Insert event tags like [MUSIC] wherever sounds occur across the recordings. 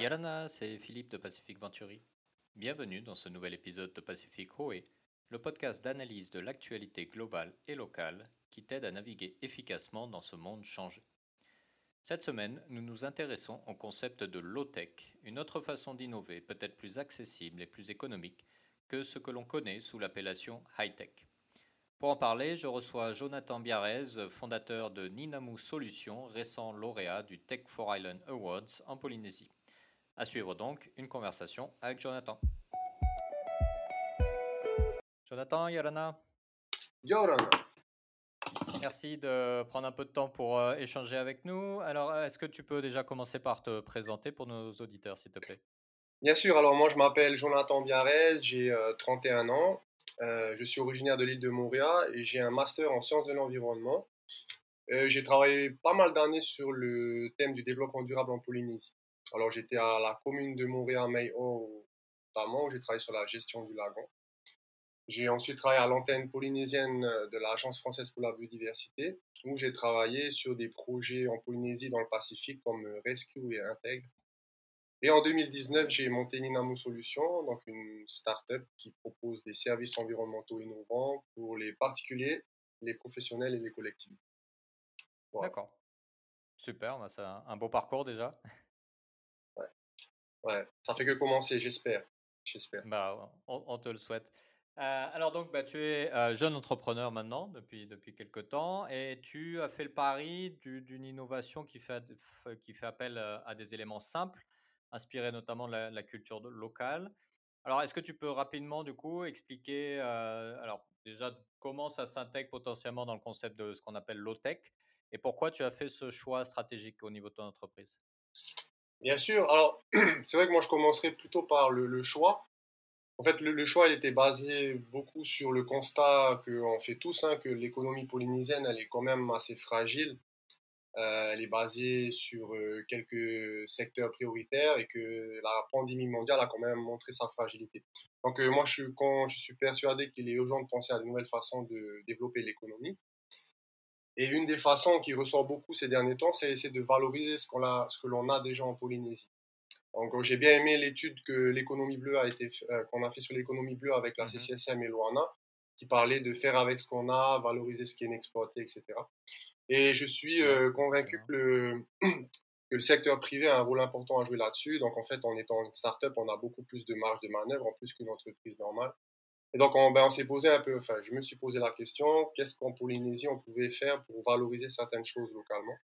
Yarana, c'est Philippe de Pacific Venturi. Bienvenue dans ce nouvel épisode de Pacific Hoe, le podcast d'analyse de l'actualité globale et locale qui t'aide à naviguer efficacement dans ce monde changé. Cette semaine, nous nous intéressons au concept de low-tech, une autre façon d'innover peut-être plus accessible et plus économique que ce que l'on connaît sous l'appellation high-tech. Pour en parler, je reçois Jonathan Biarrez, fondateur de Ninamu Solutions, récent lauréat du Tech for Island Awards en Polynésie. À suivre donc une conversation avec Jonathan. Jonathan, Yorana. Yorana. Merci de prendre un peu de temps pour euh, échanger avec nous. Alors, est-ce que tu peux déjà commencer par te présenter pour nos auditeurs, s'il te plaît? Bien sûr, alors moi je m'appelle Jonathan Biarrez, j'ai 31 euh, ans, euh, je suis originaire de l'île de Montréal et j'ai un master en sciences de l'environnement. j'ai travaillé pas mal d'années sur le thème du développement durable en Polynésie. Alors j'étais à la commune de Montréal-Mayo notamment, où j'ai travaillé sur la gestion du lagon. J'ai ensuite travaillé à l'antenne polynésienne de l'Agence française pour la biodiversité, où j'ai travaillé sur des projets en Polynésie dans le Pacifique comme Rescue et Intègre. Et en 2019, j'ai monté Ninamu Solutions, donc une start-up qui propose des services environnementaux innovants pour les particuliers, les professionnels et les collectivités. D'accord. Super, bah, c'est un beau parcours déjà. Ouais. ça fait que commencer, j'espère. J'espère. Bah, on, te le souhaite. Euh, alors donc, bah, tu es euh, jeune entrepreneur maintenant depuis, depuis quelques temps et tu as fait le pari d'une innovation qui fait, qui fait appel euh, à des éléments simples, inspirés notamment de la, culture locale. Alors, est-ce que tu peux rapidement, du coup, expliquer, alors déjà, comment ça s'intègre potentiellement dans le concept de ce qu'on appelle low-tech et pourquoi tu as fait ce choix stratégique au niveau de ton entreprise? Bien sûr. Alors, [CLEARS THROAT] c'est vrai que moi, je commencerai plutôt par le choix. En fait, le, choix il était basé beaucoup sur le constat qu'on fait tous, hein, que l'économie polynésienne, elle est quand même assez fragile. Euh, elle est basée sur euh, quelques secteurs prioritaires et que la pandémie mondiale a quand même montré sa fragilité. Donc euh, moi, je suis, quand, je suis persuadé qu'il est urgent de penser à de nouvelles façons de développer l'économie. Et une des façons qui ressort beaucoup ces derniers temps, c'est essayer de valoriser ce, qu'on a, ce que l'on a déjà en Polynésie. Donc, j'ai bien aimé l'étude que l'économie bleue a été, euh, qu'on a fait sur l'économie bleue avec la mmh CCSM et Loana, qui parlait de faire avec ce qu'on a, valoriser ce qui est inexploité, etc. Et je suis euh, convaincu que le, [CLEARS THROAT] que le secteur privé a un rôle important à jouer là-dessus. Donc, en fait, en étant une start-up, on a beaucoup plus de marge de manœuvre en plus qu'une entreprise normale. Et donc, on, ben, on s'est posé un peu, enfin, je me suis posé la question, qu'est-ce qu'en Polynésie on pouvait faire pour valoriser certaines choses localement?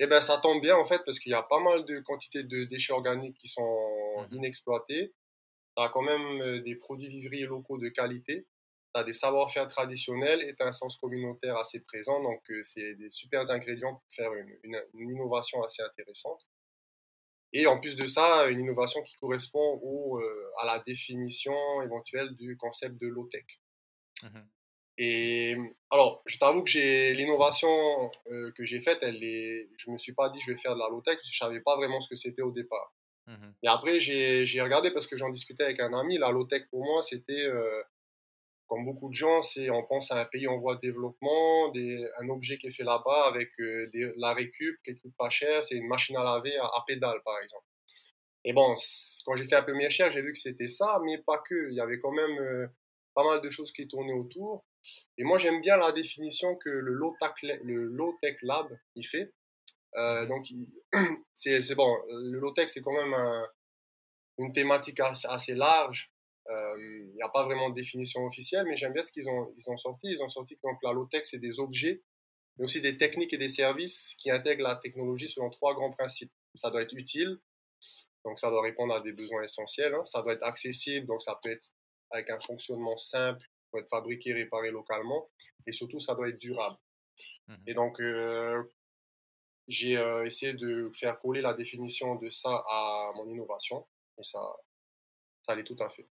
Eh ben, ça tombe bien en fait parce qu'il y a pas mal de quantités de déchets organiques qui sont mmh inexploités. Tu as quand même euh, des produits vivriers locaux de qualité. Tu as des savoir-faire traditionnels et tu as un sens communautaire assez présent. Donc, euh, c'est des super ingrédients pour faire une, une, innovation assez intéressante. Et en plus de ça, une innovation qui correspond au, euh, à la définition éventuelle du concept de low-tech. Mmh et alors, je t'avoue que j'ai l'innovation euh, que j'ai faite, elle est, je me suis pas dit je vais faire de la low tech, je savais pas vraiment ce que c'était au départ. Mmh Et après, j'ai regardé parce que j'en discutais avec un ami. La low tech pour moi, c'était euh, comme beaucoup de gens, c'est on pense à un pays en voie de développement, des, un objet qui est fait là-bas avec euh, des, la récup qui coûte pas cher, c'est une machine à laver à, à pédale par exemple. Et bon, quand j'ai fait un peu mes recherches, j'ai vu que c'était ça, mais pas que. Il y avait quand même pas mal de choses qui tournaient autour. Et moi, j'aime bien la définition que le low-tech low lab il fait. Euh, donc, [CLEARS THROAT] c'est bon, le low-tech, c'est quand même une thématique assez, large. Euh, il n'y a pas vraiment de définition officielle, mais j'aime bien ce qu'ils ont, ils ont sorti. Ils ont sorti que donc, la low-tech, c'est des objets, mais aussi des techniques et des services qui intègrent la technologie selon trois grands principes. Ça doit être utile, donc ça doit répondre à des besoins essentiels. Hein. Ça doit être accessible, donc ça peut être avec un fonctionnement simple doit être fabriqué, réparé localement, et surtout, ça doit être durable. Mmh et donc, euh, j'ai euh, essayé de faire coller la définition de ça à mon innovation, et ça, ça allait tout à fait.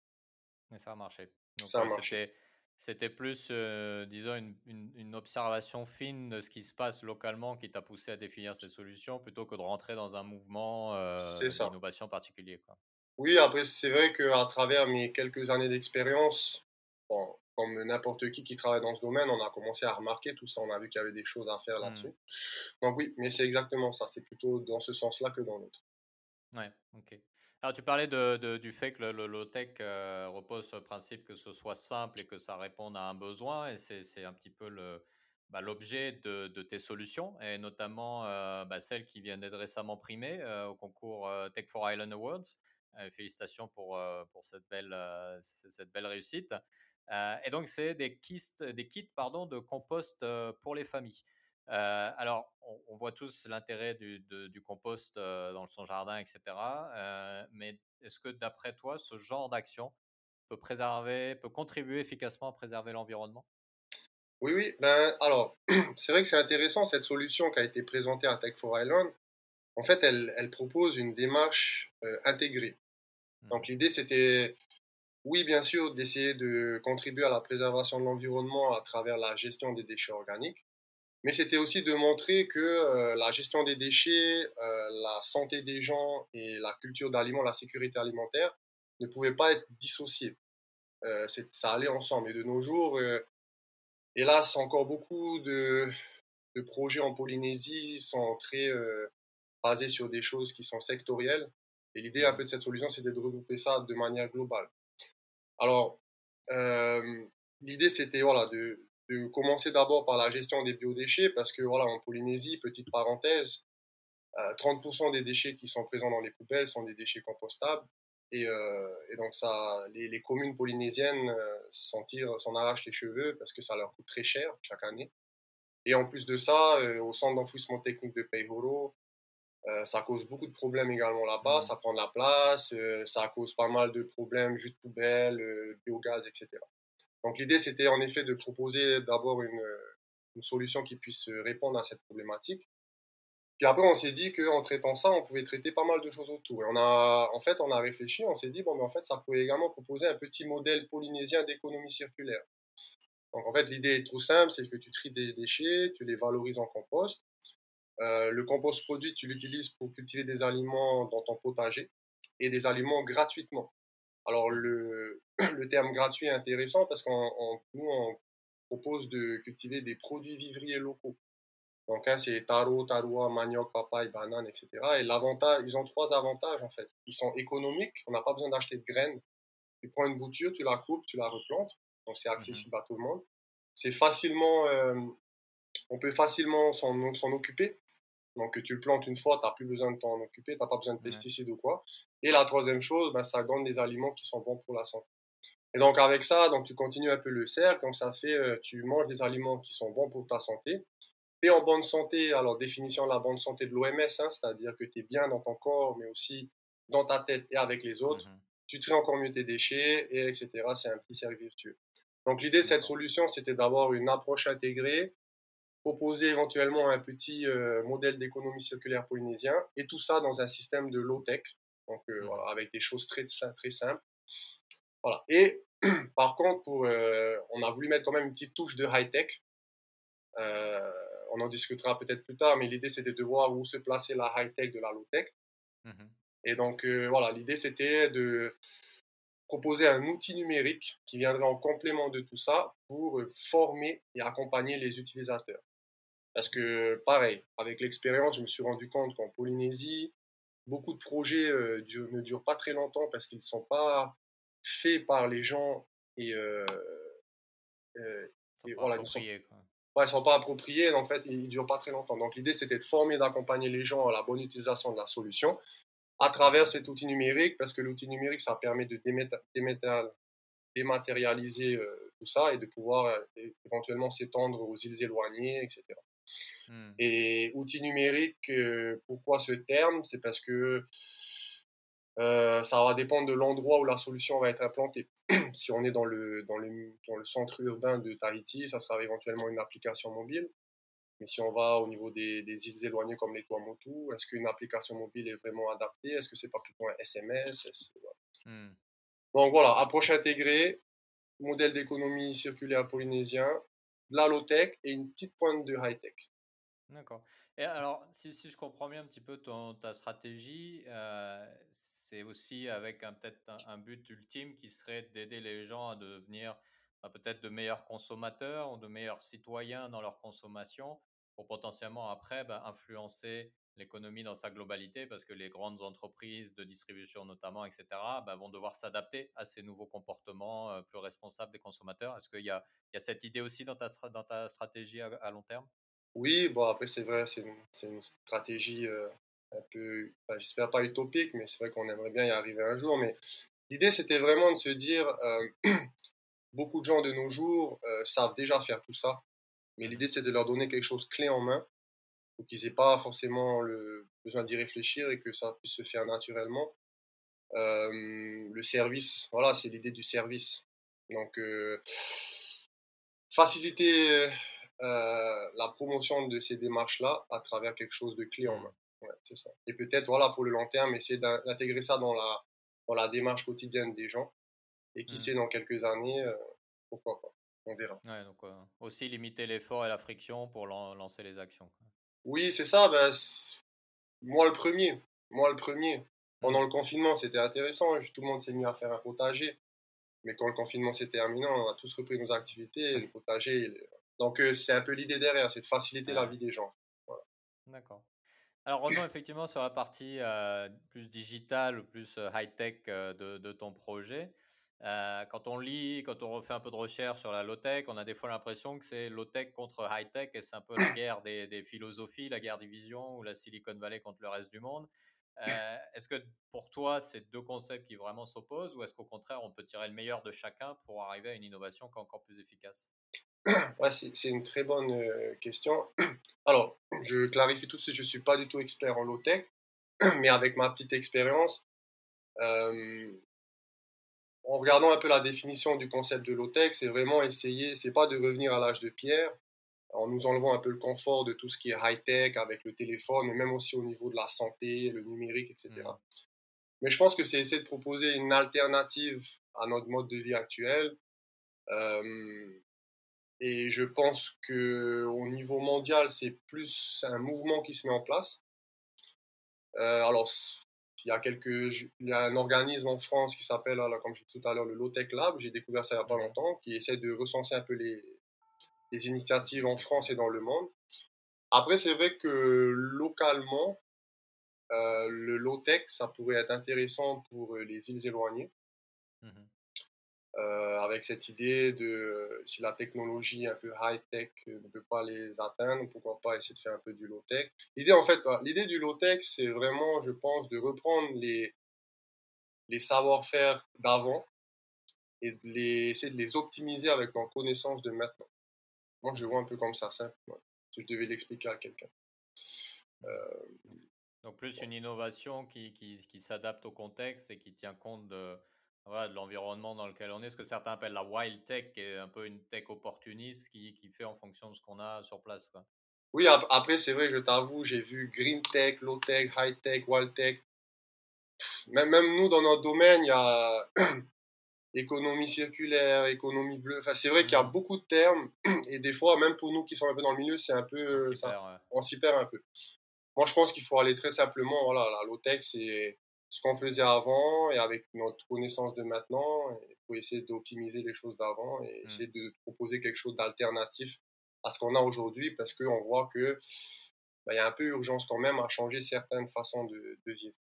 Et ça a marché. ça a marché. C'était plus, euh, disons, une, une, observation fine de ce qui se passe localement qui t'a poussé à définir ces solutions plutôt que de rentrer dans un mouvement d'innovation particulier. Quoi. Oui, après, c'est vrai qu'à travers mes quelques années d'expérience, bon, comme n'importe qui qui travaille dans ce domaine, on a commencé à remarquer tout ça, on a vu qu'il y avait des choses à faire mmh. là-dessus. Donc oui, mais c'est exactement ça, c'est plutôt dans ce sens-là que dans l'autre. Ouais, ok. Alors, tu parlais du fait que le, low-tech euh, repose sur le principe que ce soit simple et que ça réponde à un besoin, et c'est un petit peu bah, l'objet de, tes solutions, et notamment euh, bah, celle qui vient d'être récemment primée euh, au concours Tech for Island Awards. félicitations pour, cette, belle, réussite. et donc, c'est des kits, de compost pour les familles. Euh, alors, on, voit tous l'intérêt du, compost euh, dans son jardin, etc. Euh, mais est-ce que, d'après toi, ce genre d'action peut préserver, peut contribuer efficacement à préserver l'environnement? Oui, oui. Ben, alors, [CLEARS THROAT] c'est vrai que c'est intéressant cette solution qui a été présentée à Tech for Island. En fait, elle, propose une démarche intégrée. Mmh. Donc, l'idée, c'était, oui, bien sûr, d'essayer de contribuer à la préservation de l'environnement à travers la gestion des déchets organiques mais c'était aussi de montrer que euh, la gestion des déchets, euh, la santé des gens et la culture d'aliments, la sécurité alimentaire ne pouvaient pas être dissociées. Euh, ça allait ensemble. Et de nos jours, hélas, encore beaucoup de, de, projets en Polynésie sont très basés sur des choses qui sont sectorielles. Et l'idée un peu de cette solution, c'était de regrouper ça de manière globale. Alors, l'idée, c'était voilà, de, de commencer d'abord par la gestion des biodéchets, parce que voilà, en Polynésie, petite parenthèse, 30% euh, des déchets qui sont présents dans les poubelles sont des déchets compostables. Et, euh, donc ça, les, communes polynésiennes euh, s'en tirent, s'en arrachent les cheveux parce que ça leur coûte très cher chaque année. Et en plus de ça, au centre d'enfouissement technique de Peihoro, ça cause beaucoup de problèmes également là-bas. Mmh. Ça prend de la place, ça cause pas mal de problèmes, jus de poubelle, biogaz, etc. Donc l'idée, c'était en effet de proposer d'abord une, solution qui puisse répondre à cette problématique. Puis après, on s'est dit qu'en traitant ça, on pouvait traiter pas mal de choses autour. Et on a, en fait, on a réfléchi, on s'est dit, bon, mais en fait, ça pouvait également proposer un petit modèle polynésien d'économie circulaire. Donc en fait, l'idée est tout simple, c'est que tu tries des déchets, tu les valorises en compost. Euh, le compost produit, tu l'utilises pour cultiver des aliments dans ton potager et des aliments gratuitement. Alors, le, [CLEARS THROAT] le terme gratuit est intéressant parce qu'on nous, on propose de cultiver des produits vivriers locaux. Donc, hein, c'est taro, taroua, manioc, papaye, banane, etc. Et l'avantage, ils ont trois avantages en fait. Ils sont économiques, on n'a pas besoin d'acheter de graines. Tu prends une bouture, tu la coupes, tu la replantes. Donc, c'est mmh accessible à tout le monde. C'est facilement, euh, on peut facilement s'en occuper. Donc, tu le plantes une fois, tu n'as plus besoin de t'en occuper, tu n'as pas besoin de pesticides ou quoi. Et la troisième chose, ben, ça donne des aliments qui sont bons pour la santé. Et donc, avec ça, donc, tu continues un peu le cercle. Donc, ça fait, euh, tu manges des aliments qui sont bons pour ta santé. Tu es en bonne santé. Alors, définition de la bonne santé de l'OMS, hein, c'est-à-dire que tu es bien dans ton corps, mais aussi dans ta tête et avec les autres. Mmh tu traites encore mieux tes déchets, et etc. C'est un petit cercle virtueux. Donc, l'idée de cette solution, c'était d'avoir une approche intégrée proposer éventuellement un petit euh, modèle d'économie circulaire polynésien, et tout ça dans un système de low-tech, donc euh, voilà, avec des choses très, très simples. Voilà. Et [CLEARS THROAT] par contre, pour, euh, on a voulu mettre quand même une petite touche de high-tech. on en discutera peut-être plus tard, mais l'idée c'était de voir où se placer la high-tech de la low-tech. Mmh et donc voilà, l'idée c'était de proposer un outil numérique qui viendrait en complément de tout ça pour former et accompagner les utilisateurs. Parce que, pareil, avec l'expérience, je me suis rendu compte qu'en Polynésie, beaucoup de projets euh, ne durent pas très longtemps parce qu'ils ne sont pas faits par les gens et, euh, euh voilà, ils ne sont, sont pas appropriés. En fait, ils ne durent pas très longtemps. Donc, l'idée, c'était de former, d'accompagner les gens à la bonne utilisation de la solution à travers cet outil numérique, parce que l'outil numérique, ça permet de dématérialiser tout ça et de pouvoir éventuellement s'étendre aux îles éloignées, etc. Mmh. Et outils numériques, euh, pourquoi ce terme? C'est parce que euh, ça va dépendre de l'endroit où la solution va être implantée. [CLEARS THROAT] si on est dans le, dans, le, dans le centre urbain de Tahiti, ça sera éventuellement une application mobile. Mais si on va au niveau des, des îles éloignées comme les Tuamotu, est-ce qu'une application mobile est vraiment adaptée? Est-ce que c'est pas plutôt un SMS mmh. Donc voilà, approche intégrée, modèle d'économie circulaire polynésien, la low-tech et une petite pointe de high-tech. D'accord. Et alors, si, je comprends bien un petit peu ta stratégie, euh, c'est aussi avec peut-être un, but ultime qui serait d'aider les gens à devenir bah, peut-être de meilleurs consommateurs ou de meilleurs citoyens dans leur consommation pour potentiellement après bah, influencer l'économie dans sa globalité parce que les grandes entreprises de distribution notamment, etc., bah, vont devoir s'adapter à ces nouveaux comportements euh, plus responsables des consommateurs. Est-ce qu'il y, a, cette idée aussi dans ta, stratégie à, long terme? Oui, bon après c'est vrai, c'est une, une, stratégie euh, un peu, j'espère pas utopique, mais c'est vrai qu'on aimerait bien y arriver un jour. Mais l'idée c'était vraiment de se dire, euh, [CLEARS THROAT] beaucoup de gens de nos jours savent déjà faire tout ça, mais l'idée c'est de leur donner quelque chose clé en main pour qu'ils n'aient pas forcément le besoin d'y réfléchir et que ça puisse se faire naturellement. Euh, le service, voilà, c'est l'idée du service. Donc, euh, faciliter euh, la promotion de ces démarches-là à travers quelque chose de clé en main. c'est ça. Et peut-être, voilà, pour le long terme, essayer d'intégrer ça dans la, dans la démarche quotidienne des gens. Et qui mmh. sait, dans quelques années, pourquoi pas. On verra. Ouais, donc, aussi limiter l'effort et la friction pour lancer les actions. Oui, c'est ça. Ben, moi, le premier. Moi, le premier. Pendant le confinement, c'était intéressant. Tout le monde s'est mis à faire un potager. Mais quand le confinement s'est terminé, on a tous repris nos activités. Le potager. Donc, euh, c'est un peu l'idée derrière, c'est de faciliter la vie des gens. D'accord. Alors, revenons effectivement sur la partie euh, plus digitale, plus euh, high-tech de, de, ton projet. Euh, quand on lit, quand on refait un peu de recherche sur la low-tech, on a des fois l'impression que c'est low-tech contre high-tech et c'est un peu la [COUGHS] guerre des, philosophies, la guerre des visions ou la Silicon Valley contre le reste du monde. Euh, est-ce que pour toi, c'est deux concepts qui vraiment s'opposent ou est-ce qu'au contraire, on peut tirer le meilleur de chacun pour arriver à une innovation qui est encore plus efficace? [COUGHS] Ouais, c'est une très bonne euh, question. [COUGHS] Alors, je clarifie tout de suite, je ne suis pas du tout expert en low-tech, mais avec ma petite expérience, en regardant un peu la définition du concept de low-tech, c'est vraiment essayer, c'est pas de revenir à l'âge de pierre, en nous enlevant un peu le confort de tout ce qui est high-tech avec le téléphone, mais même aussi au niveau de la santé, le numérique, etc. Mm. Mais je pense que c'est essayer de proposer une alternative à notre mode de vie actuel. Euh, et je pense que au niveau mondial, c'est plus un mouvement qui se met en place. Euh, alors, il y a quelques, il y a un organisme en France qui s'appelle, comme je disais tout à l'heure, le Low Tech Lab. J'ai découvert ça il n'y a pas longtemps, qui essaie de recenser un peu les, initiatives en France et dans le monde. Après, c'est vrai que localement, euh, le low tech, ça pourrait être intéressant pour les îles éloignées. Mmh euh, avec cette idée de si la technologie un peu high-tech ne peut pas les atteindre, pourquoi pas essayer de faire un peu du low-tech. L'idée, en fait, l'idée du low-tech, c'est vraiment, je pense, de reprendre les, les savoir-faire d'avant et de les, essayer de les optimiser avec nos connaissances de maintenant. Moi, je vois un peu comme ça, simple, si je devais l'expliquer à quelqu'un. Euh, Donc, plus une innovation qui, qui, qui s'adapte au contexte et qui tient compte de de l'environnement dans lequel on est, ce que certains appellent la wild tech, qui est un peu une tech opportuniste qui, qui fait en fonction de ce qu'on a sur place. Quoi. Oui, après, c'est vrai, je t'avoue, j'ai vu green tech, low tech, high tech, wild tech. Même, même nous, dans notre domaine, il y a [CLEARS THROAT] économie circulaire, économie bleue. Enfin, c'est vrai qu'il y a mmh. beaucoup de termes [CLEARS THROAT] et des fois, même pour nous qui sommes un peu dans le milieu, c'est un peu. On s'y perd, un peu. Moi, je pense qu'il faut aller très simplement. Voilà, la low tech, c'est ce qu'on faisait avant et avec notre connaissance de maintenant, il faut essayer d'optimiser les choses d'avant et mmh. essayer de proposer quelque chose d'alternatif à ce qu'on a aujourd'hui parce qu'on voit que bah, il y a un peu urgence quand même à changer certaines façons de, vivre.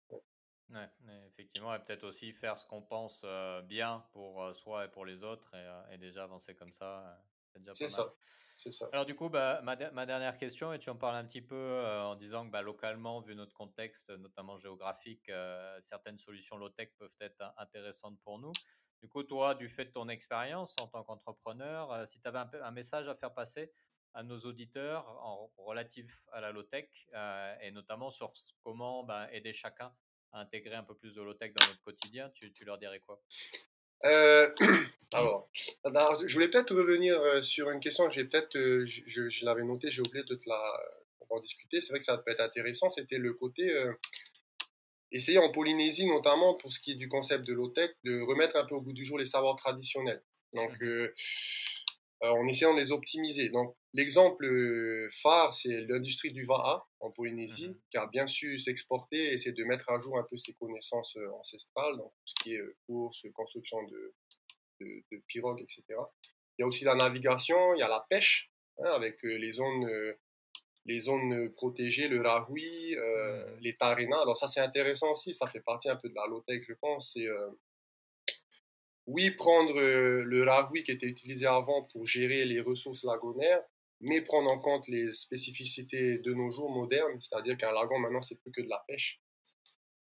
Ouais. effectivement, et peut-être aussi faire ce qu'on pense euh, bien pour euh, soi et pour les autres et, euh, déjà avancer comme ça. C'est pas mal. Alors du coup, bah, ma, dernière question, et tu en parles un petit peu euh, en disant que bah, localement, vu notre contexte, notamment géographique, euh, certaines solutions low-tech peuvent être intéressantes pour nous. Du coup, toi, du fait de ton expérience en tant qu'entrepreneur, euh, si tu avais un, message à faire passer à nos auditeurs en relatif à la low-tech, et notamment sur comment bah, aider chacun à intégrer un peu plus de low-tech dans notre quotidien, tu, tu leur dirais quoi? Euh, [CLEARS THROAT] alors, je voulais peut-être revenir euh, sur une question, j'ai peut-être, euh, je, l'avais noté, j'ai oublié de te la en discuter. C'est vrai que ça peut être intéressant. C'était le côté essayer en Polynésie, notamment pour ce qui est du concept de low-tech, de remettre un peu au bout du jour les savoirs traditionnels. Donc, mmh en essayant de les optimiser. Donc, l'exemple phare, c'est l'industrie du VAA en Polynésie, mmh qui a bien su s'exporter et essayer de mettre à jour un peu ses connaissances ancestrales, donc tout ce qui est course, construction de, de, pirogues, etc. Il y a aussi la navigation, il y a la pêche, hein, avec les zones les zones protégées, le Rahui, euh, Mhm. les Tarena. Alors ça c'est intéressant aussi, ça fait partie un peu de la low-tech je pense. Euh, oui prendre euh, le Rahui qui était utilisé avant pour gérer les ressources lagonaires, mais prendre en compte les spécificités de nos jours modernes, c'est-à-dire qu'un lagon maintenant c'est plus que de la pêche.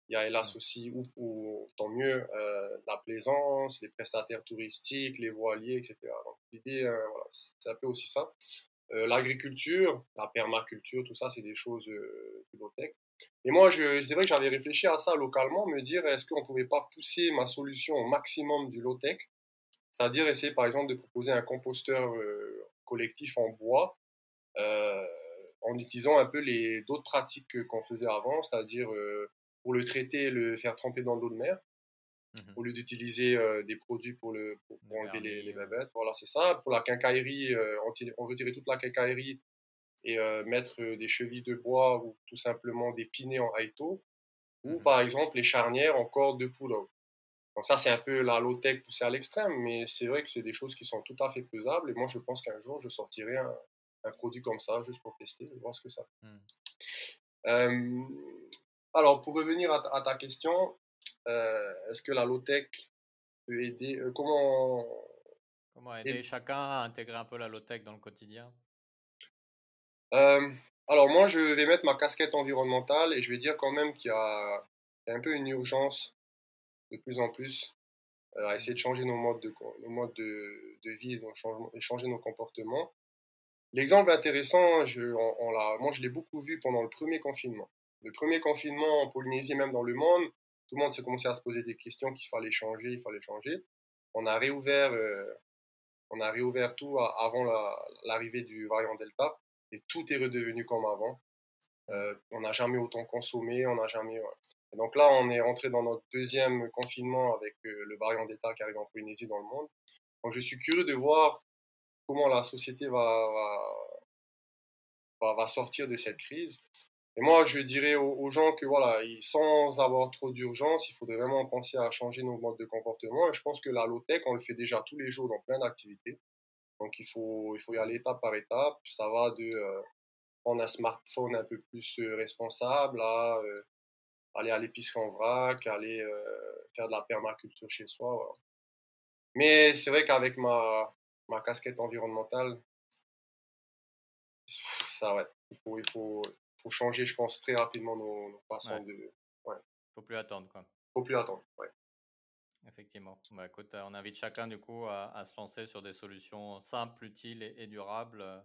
Il y a hélas aussi, ou, ou tant mieux, euh, la plaisance, les prestataires touristiques, les voiliers, etc. Donc l'idée, euh, voilà, c'est un peu aussi ça. Euh, L'agriculture, la permaculture, tout ça, c'est des choses euh, de low-tech. Et moi, je, c'est vrai que j'avais réfléchi à ça localement, me dire est-ce qu'on ne pouvait pas pousser ma solution au maximum du low-tech, c'est-à-dire essayer par exemple de proposer un composteur collectif en bois en utilisant un peu les d'autres pratiques qu'on faisait avant, c'est-à-dire euh, pour le traiter, le faire tremper dans l'eau de mer, Mhm. au lieu d'utiliser euh, des produits pour, le, pour, pour Le enlever les, les babettes. Voilà, c'est ça. Pour la quincaillerie, on, tire- on retirait toute la quincaillerie et euh, mettre des chevilles de bois ou tout simplement des pinets en haïto. Ou Mhm. par exemple les charnières en corde de poulot. Donc ça, c'est un peu la low-tech poussée à l'extrême, mais c'est vrai que c'est des choses qui sont tout à fait faisables. Et moi, je pense qu'un jour, je sortirai un, un produit comme ça, juste pour tester, voir ce que ça fait. Euh, alors, pour revenir à ta, à ta question, euh, est-ce que la low-tech peut aider euh, Comment Comment aider chacun à intégrer un peu la low-tech dans le quotidien? Euh, alors moi, je vais mettre ma casquette environnementale et je vais dire quand même qu'il y a, il y a un peu une urgence de plus en plus à essayer de changer nos modes de, co- nos modes de, de vie et changer nos comportements. L'exemple intéressant, je, on, on l'a, moi je l'ai beaucoup vu pendant le premier confinement. Le premier confinement en Polynésie, même dans le monde, tout le monde s'est commencé à se poser des questions qu'il fallait changer, il fallait changer. On a réouvert, euh, on a réouvert tout avant la- l'arrivée du variant Delta et tout est redevenu comme avant. Euh, on n'a jamais autant consommé, on n'a jamais. donc là, on est rentré dans notre deuxième confinement avec euh, le variant Delta qui arrive en Polynésie dans le monde. Donc je suis curieux de voir comment la société va sortir de cette crise. Et moi, je dirais aux, gens que voilà, sans avoir trop d'urgence, il faudrait vraiment penser à changer nos modes de comportement. Et je pense que la low-tech, on le fait déjà tous les jours dans plein d'activités. Donc il faut, il faut y aller étape par étape. Ça va de euh, prendre un smartphone un peu plus euh, responsable euh, aller à l'épicerie en vrac, aller faire de la permaculture chez soi. Mais c'est vrai qu'avec ma, ma casquette environnementale, ça ouais, il faut, il faut, faut changer, je pense, très rapidement nos, nos façons Ouais. de. Faut plus attendre, quoi. Faut plus attendre. Ouais. Effectivement. Bah, écoute, euh, on invite chacun du coup à, à se lancer sur des solutions simples, utiles et, et durables euh,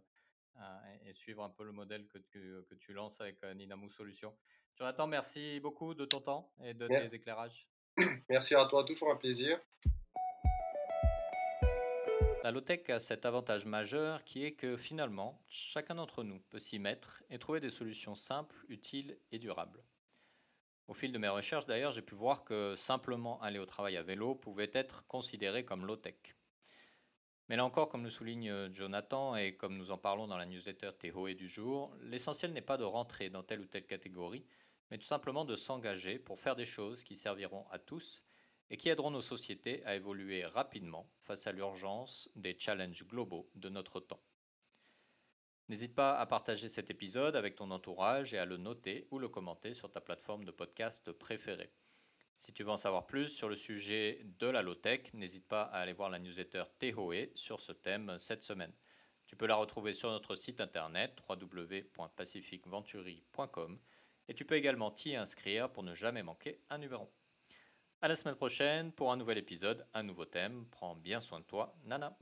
et, et suivre un peu le modèle que tu, que tu lances avec euh, Ninamou Solutions. Jonathan, merci beaucoup de ton temps et de tes éclairages. [CLEARS THROAT] Merci à toi, toujours un plaisir. La low-tech a cet avantage majeur qui est que finalement, chacun d'entre nous peut s'y mettre et trouver des solutions simples, utiles et durables. Au fil de mes recherches d'ailleurs, j'ai pu voir que simplement aller au travail à vélo pouvait être considéré comme low-tech. Mais là encore, comme le souligne Jonathan et comme nous en parlons dans la newsletter Tehoe du jour, l'essentiel n'est pas de rentrer dans telle ou telle catégorie, mais tout simplement de s'engager pour faire des choses qui serviront à tous et qui aideront nos sociétés à évoluer rapidement face à l'urgence des challenges globaux de notre temps. N'hésite pas à partager cet épisode avec ton entourage et à le noter ou le commenter sur ta plateforme de podcast préférée. Si tu veux en savoir plus sur le sujet de la low-tech, n'hésite pas à aller voir la newsletter Tehoe sur ce thème cette semaine. Tu peux la retrouver sur notre site internet www.pacificventuri.com et tu peux également t'y inscrire pour ne jamais manquer un numéro. À la semaine prochaine pour un nouvel épisode, un nouveau thème. Prends bien soin de toi, Nana.